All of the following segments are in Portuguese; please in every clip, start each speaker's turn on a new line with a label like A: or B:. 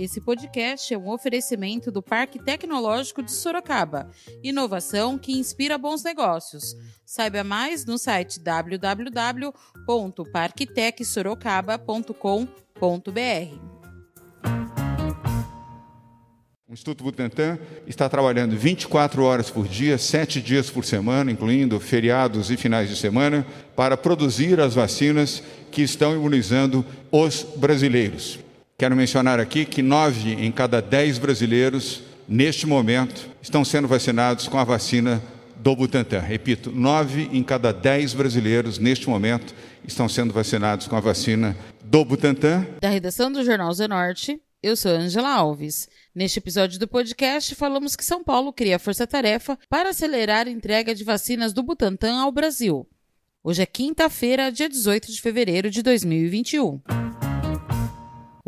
A: Esse podcast é um oferecimento do Parque Tecnológico de Sorocaba. Inovação que inspira bons negócios. Saiba mais no site www.parktecsorocaba.com.br.
B: O Instituto Butantan está trabalhando 24 horas por dia, 7 dias por semana, incluindo feriados e finais de semana, para produzir as vacinas que estão imunizando os brasileiros. Quero mencionar aqui que 9 em cada 10 brasileiros, neste momento, estão sendo vacinados com a vacina do Butantan. Repito, 9 em cada 10 brasileiros, neste momento, estão sendo vacinados com a vacina do Butantan.
A: Da redação do Jornal Zenorte, eu sou Angela Alves. Neste episódio do podcast, falamos que São Paulo cria força-tarefa para acelerar a entrega de vacinas do Butantan ao Brasil. Hoje é quinta-feira, dia 18 de fevereiro de 2021.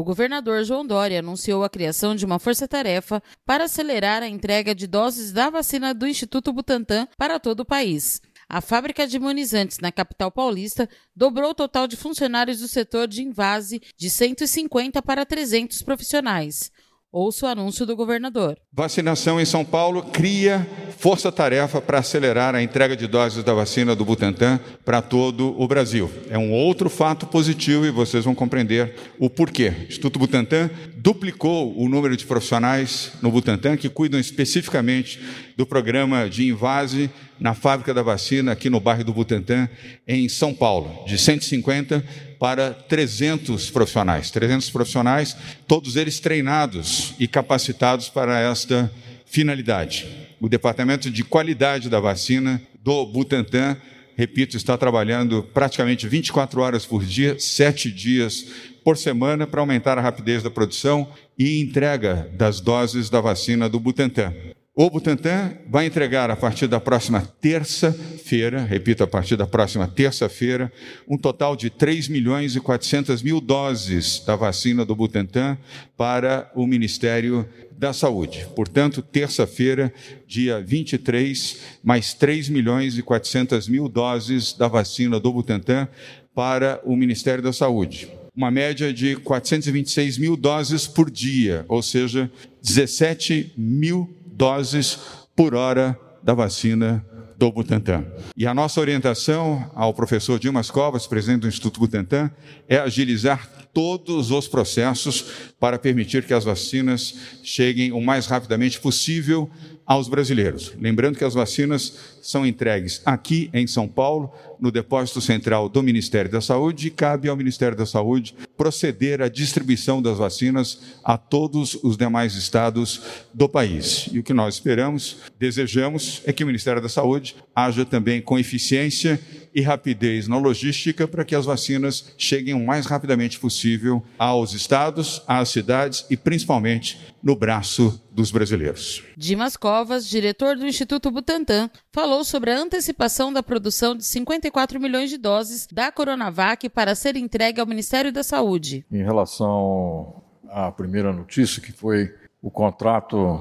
A: O governador João Dória anunciou a criação de uma força-tarefa para acelerar a entrega de doses da vacina do Instituto Butantan para todo o país. A fábrica de imunizantes na capital paulista dobrou o total de funcionários do setor de invase de 150 para 300 profissionais. Ouça o anúncio do governador.
B: Vacinação em São Paulo cria força-tarefa para acelerar a entrega de doses da vacina do Butantan para todo o Brasil. É um outro fato positivo e vocês vão compreender o porquê. Instituto Butantan duplicou o número de profissionais no Butantan que cuidam especificamente do programa de invase na fábrica da vacina aqui no bairro do Butantã, em São Paulo, de 150 para 300 profissionais. 300 profissionais, todos eles treinados e capacitados para esta finalidade. O Departamento de Qualidade da Vacina do Butantan, repito, está trabalhando praticamente 24 horas por dia, sete dias por semana para aumentar a rapidez da produção e entrega das doses da vacina do Butantan. O Butantan vai entregar a partir da próxima terça-feira, repito, a partir da próxima terça-feira, um total de 3 milhões e 400 mil doses da vacina do Butantan para o Ministério da Saúde. Portanto, terça-feira, dia 23, mais 3 milhões e 400 mil doses da vacina do Butantan para o Ministério da Saúde uma média de 426 mil doses por dia, ou seja, 17 mil doses por hora da vacina do Butantan. E a nossa orientação ao professor Dimas Covas, presidente do Instituto Butantan, é agilizar todos os processos para permitir que as vacinas cheguem o mais rapidamente possível aos brasileiros. Lembrando que as vacinas são entregues aqui em São Paulo, no depósito central do Ministério da Saúde, e cabe ao Ministério da Saúde proceder à distribuição das vacinas a todos os demais estados do país. E o que nós esperamos, desejamos, é que o Ministério da Saúde haja também com eficiência e rapidez na logística para que as vacinas cheguem o mais rapidamente possível aos estados, às cidades e principalmente no braço dos brasileiros.
A: Dimas Covas, diretor do Instituto Butantan, falou sobre a antecipação da produção de 54 milhões de doses da Coronavac para ser entregue ao Ministério da Saúde.
C: Em relação à primeira notícia, que foi o contrato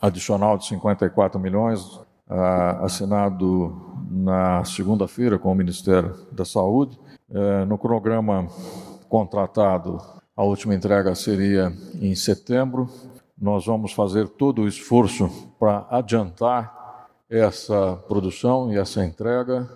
C: adicional de 54 milhões, uh, assinado na segunda-feira com o Ministério da Saúde, uh, no cronograma contratado a última entrega seria em setembro. Nós vamos fazer todo o esforço para adiantar essa produção e essa entrega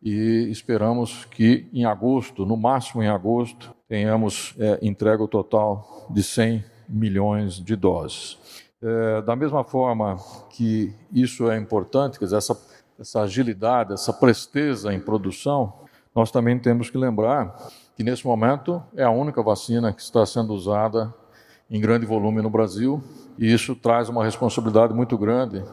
C: e esperamos que em agosto, no máximo em agosto, tenhamos é, entrega total de 100 milhões de doses. É, da mesma forma que isso é importante, quer dizer, essa, essa agilidade, essa presteza em produção, nós também temos que lembrar que nesse momento é a única vacina que está sendo usada em grande volume no Brasil, e isso traz uma responsabilidade muito grande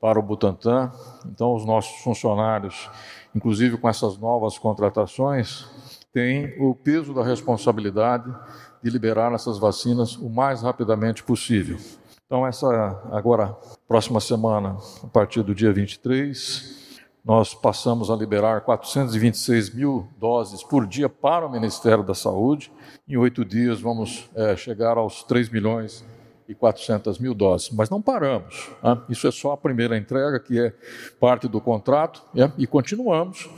C: para o Butantan. Então, os nossos funcionários, inclusive com essas novas contratações, têm o peso da responsabilidade de liberar essas vacinas o mais rapidamente possível. Então, essa agora, próxima semana, a partir do dia 23, nós passamos a liberar 426 mil doses por dia para o Ministério da Saúde. Em oito dias vamos é, chegar aos 3 milhões e 400 mil doses. Mas não paramos. Né? Isso é só a primeira entrega, que é parte do contrato, né? e continuamos.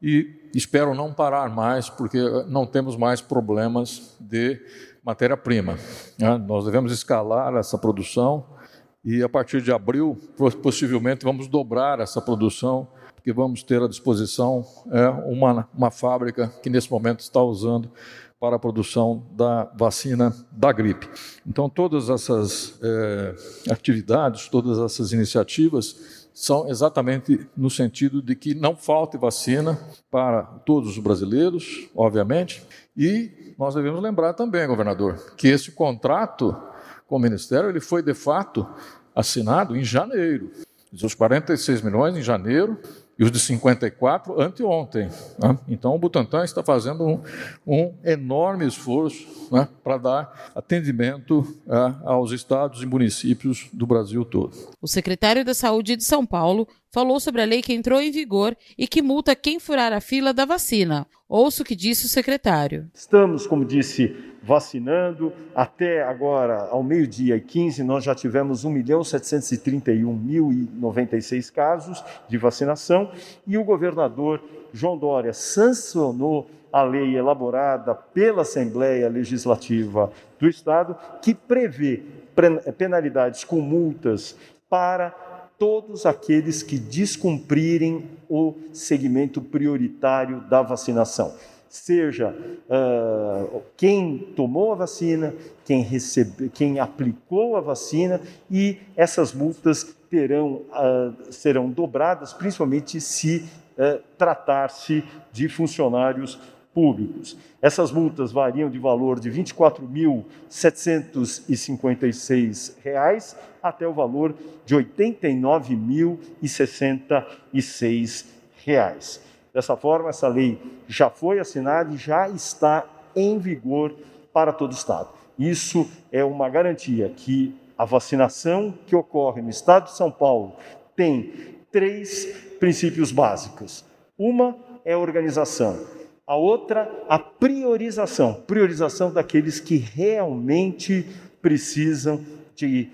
C: E espero não parar mais, porque não temos mais problemas de matéria-prima. Né? Nós devemos escalar essa produção e, a partir de abril, possivelmente, vamos dobrar essa produção, porque vamos ter à disposição é, uma, uma fábrica que, nesse momento, está usando para a produção da vacina da gripe. Então, todas essas é, atividades, todas essas iniciativas são exatamente no sentido de que não falte vacina para todos os brasileiros, obviamente, e nós devemos lembrar também, governador, que esse contrato com o Ministério ele foi de fato assinado em janeiro. Os 46 milhões em janeiro e os de 54 anteontem. Né? Então, o Butantan está fazendo um, um enorme esforço né, para dar atendimento uh, aos estados e municípios do Brasil todo.
A: O secretário da Saúde de São Paulo falou sobre a lei que entrou em vigor e que multa quem furar a fila da vacina. Ouça o que disse o secretário.
D: Estamos, como disse, vacinando. Até agora, ao meio-dia e 15, nós já tivemos 1.731.096 casos de vacinação e o governador João Dória sancionou a lei elaborada pela Assembleia Legislativa do Estado que prevê penalidades com multas para todos aqueles que descumprirem o segmento prioritário da vacinação. Seja uh, quem tomou a vacina, quem, recebe, quem aplicou a vacina, e essas multas terão, uh, serão dobradas, principalmente se uh, tratar-se de funcionários públicos. Essas multas variam de valor de R$ 24.756 até o valor de R$ 89.066. Dessa forma, essa lei já foi assinada e já está em vigor para todo o Estado. Isso é uma garantia que a vacinação que ocorre no Estado de São Paulo tem três princípios básicos. Uma é a organização, a outra, a priorização priorização daqueles que realmente precisam de,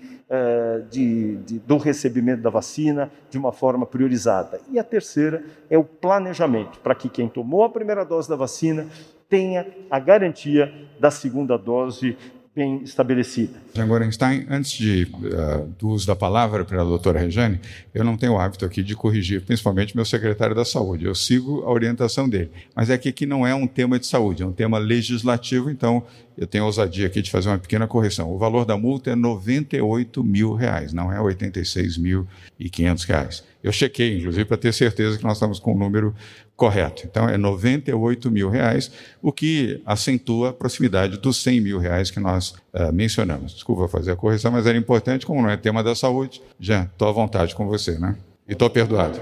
D: de, de, do recebimento da vacina de uma forma priorizada. E a terceira é o planejamento, para que quem tomou a primeira dose da vacina tenha a garantia da segunda dose bem estabelecida.
B: Agora, Einstein, antes de, uh, do uso da palavra para a doutora Rejane, eu não tenho o hábito aqui de corrigir, principalmente meu secretário da Saúde. Eu sigo a orientação dele. Mas é que aqui não é um tema de saúde, é um tema legislativo, então eu tenho a ousadia aqui de fazer uma pequena correção. O valor da multa é 98 mil reais, não é 86.500 reais. Eu chequei, inclusive, para ter certeza que nós estamos com o número correto. Então, é 98 mil reais, o que acentua a proximidade dos 100 mil reais que nós uh, mencionamos. Desculpa fazer a correção, mas era importante, como não é tema da saúde, já estou à vontade com você, né? E estou perdoado.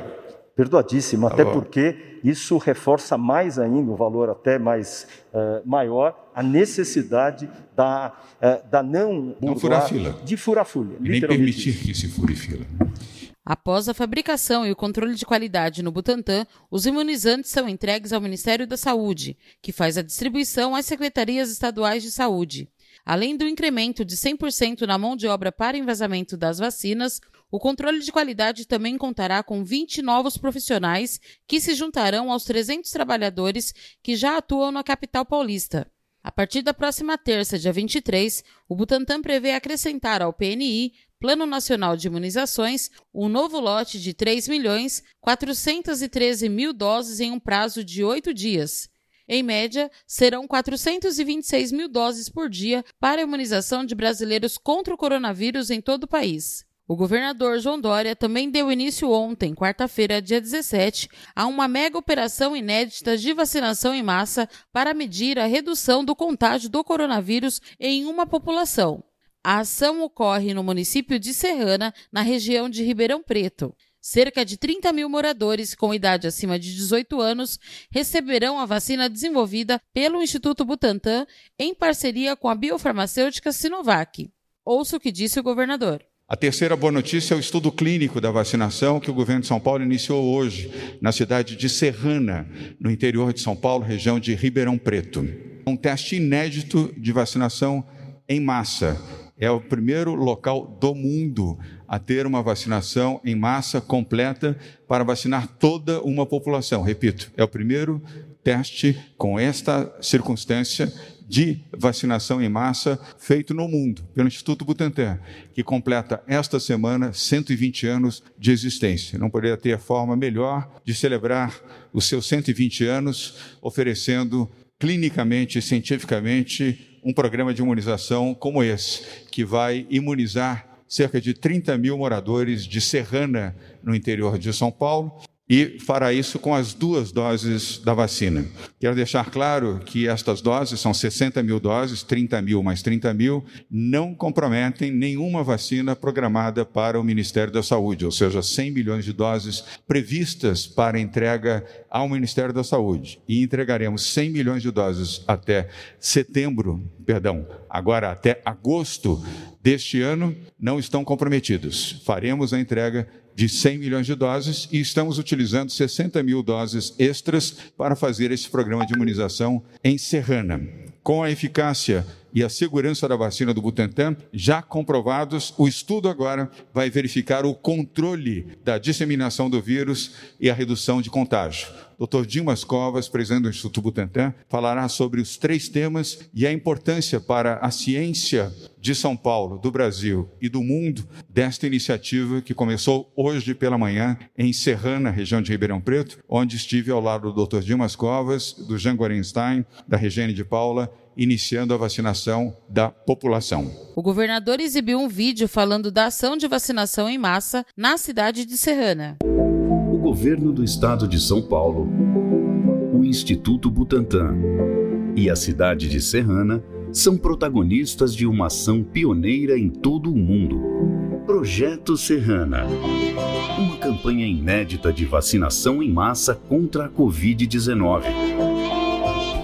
D: Perdoadíssimo, até porque isso reforça mais ainda, o valor até mais uh, maior, a necessidade da, uh, da não...
B: Não furar fila.
D: De furar fila.
B: E nem permitir que se fure fila.
A: Após a fabricação e o controle de qualidade no Butantan, os imunizantes são entregues ao Ministério da Saúde, que faz a distribuição às secretarias estaduais de saúde. Além do incremento de 100% na mão de obra para envasamento das vacinas, o controle de qualidade também contará com 20 novos profissionais que se juntarão aos 300 trabalhadores que já atuam na capital paulista. A partir da próxima terça, dia 23, o Butantan prevê acrescentar ao PNI Plano Nacional de Imunizações, um novo lote de 3 milhões 413 mil doses em um prazo de oito dias. Em média, serão 426 mil doses por dia para a imunização de brasileiros contra o coronavírus em todo o país. O governador João Dória também deu início ontem, quarta-feira, dia 17, a uma mega operação inédita de vacinação em massa para medir a redução do contágio do coronavírus em uma população. A ação ocorre no município de Serrana, na região de Ribeirão Preto. Cerca de 30 mil moradores com idade acima de 18 anos receberão a vacina desenvolvida pelo Instituto Butantan em parceria com a biofarmacêutica Sinovac. Ouça o que disse o governador.
B: A terceira boa notícia é o estudo clínico da vacinação que o governo de São Paulo iniciou hoje na cidade de Serrana, no interior de São Paulo, região de Ribeirão Preto. Um teste inédito de vacinação em massa é o primeiro local do mundo a ter uma vacinação em massa completa para vacinar toda uma população. Repito, é o primeiro teste com esta circunstância de vacinação em massa feito no mundo pelo Instituto Butantan, que completa esta semana 120 anos de existência. Não poderia ter forma melhor de celebrar os seus 120 anos oferecendo clinicamente e cientificamente um programa de imunização como esse, que vai imunizar cerca de 30 mil moradores de Serrana, no interior de São Paulo, e fará isso com as duas doses da vacina. Quero deixar claro que estas doses são 60 mil doses, 30 mil mais 30 mil, não comprometem nenhuma vacina programada para o Ministério da Saúde, ou seja, 100 milhões de doses previstas para entrega ao Ministério da Saúde. E entregaremos 100 milhões de doses até setembro, perdão, agora até agosto deste ano, não estão comprometidos. Faremos a entrega de 100 milhões de doses e estamos utilizando 60 mil doses extras para fazer esse programa de imunização em Serrana. Com a eficácia e a segurança da vacina do Butantan já comprovados, o estudo agora vai verificar o controle da disseminação do vírus e a redução de contágio. Dr. Dimas Covas, presidente do Instituto Butantan, falará sobre os três temas e a importância para a ciência de São Paulo, do Brasil e do mundo desta iniciativa que começou hoje pela manhã em Serrana, região de Ribeirão Preto, onde estive ao lado do Dr. Dimas Covas, do Jean Gorenstein, da Regiane de Paula iniciando a vacinação da população.
A: O governador exibiu um vídeo falando da ação de vacinação em massa na cidade de Serrana
E: governo do estado de São Paulo, o Instituto Butantan e a cidade de Serrana são protagonistas de uma ação pioneira em todo o mundo. Projeto Serrana. Uma campanha inédita de vacinação em massa contra a Covid-19.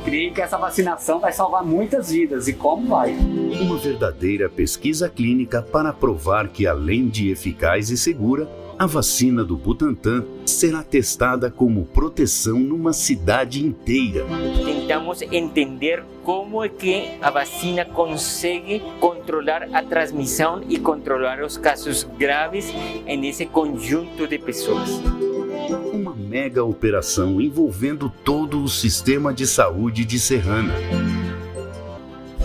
F: Creio que essa vacinação vai salvar muitas vidas e como vai?
E: Uma verdadeira pesquisa clínica para provar que, além de eficaz e segura, a vacina do Butantan será testada como proteção numa cidade inteira.
G: Tentamos entender como é que a vacina consegue controlar a transmissão e controlar os casos graves nesse conjunto de pessoas.
E: Uma mega operação envolvendo todo o sistema de saúde de Serrana.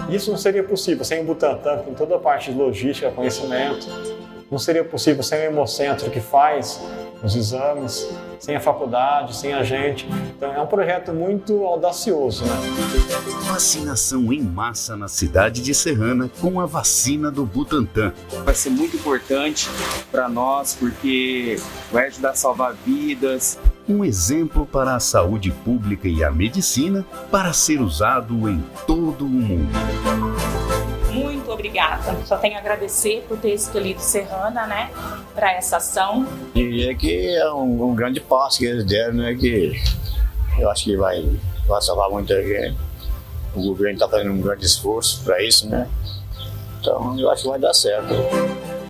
H: Isso não seria possível sem o Butantan, com toda a parte de logística, conhecimento, não seria possível sem o Hemocentro que faz os exames, sem a faculdade, sem a gente. Então é um projeto muito audacioso. Né?
E: Vacinação em massa na cidade de Serrana com a vacina do Butantan.
F: Vai ser muito importante para nós porque vai ajudar a salvar vidas.
E: Um exemplo para a saúde pública e a medicina para ser usado em todo o mundo
I: obrigada. Só tenho a agradecer por ter escolhido Serrana, né, para essa ação.
J: Diria que é um, um, grande passo que eles deram, né, que eu acho que vai, vai salvar muita gente. O governo está fazendo um grande esforço para isso, né? Então eu acho que vai dar certo.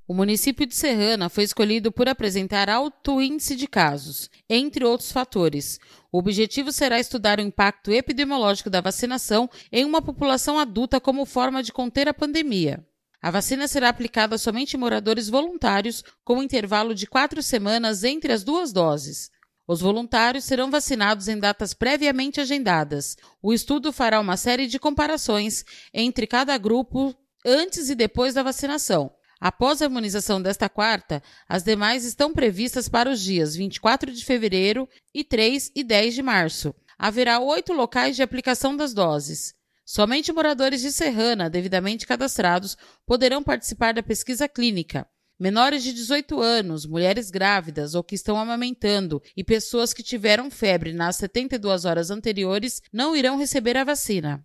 A: O município de Serrana foi escolhido por apresentar alto índice de casos, entre outros fatores. O objetivo será estudar o impacto epidemiológico da vacinação em uma população adulta como forma de conter a pandemia. A vacina será aplicada somente em moradores voluntários, com um intervalo de quatro semanas entre as duas doses. Os voluntários serão vacinados em datas previamente agendadas. O estudo fará uma série de comparações entre cada grupo antes e depois da vacinação. Após a imunização desta quarta, as demais estão previstas para os dias 24 de fevereiro e 3 e 10 de março. Haverá oito locais de aplicação das doses. Somente moradores de Serrana, devidamente cadastrados, poderão participar da pesquisa clínica. Menores de 18 anos, mulheres grávidas ou que estão amamentando e pessoas que tiveram febre nas 72 horas anteriores não irão receber a vacina.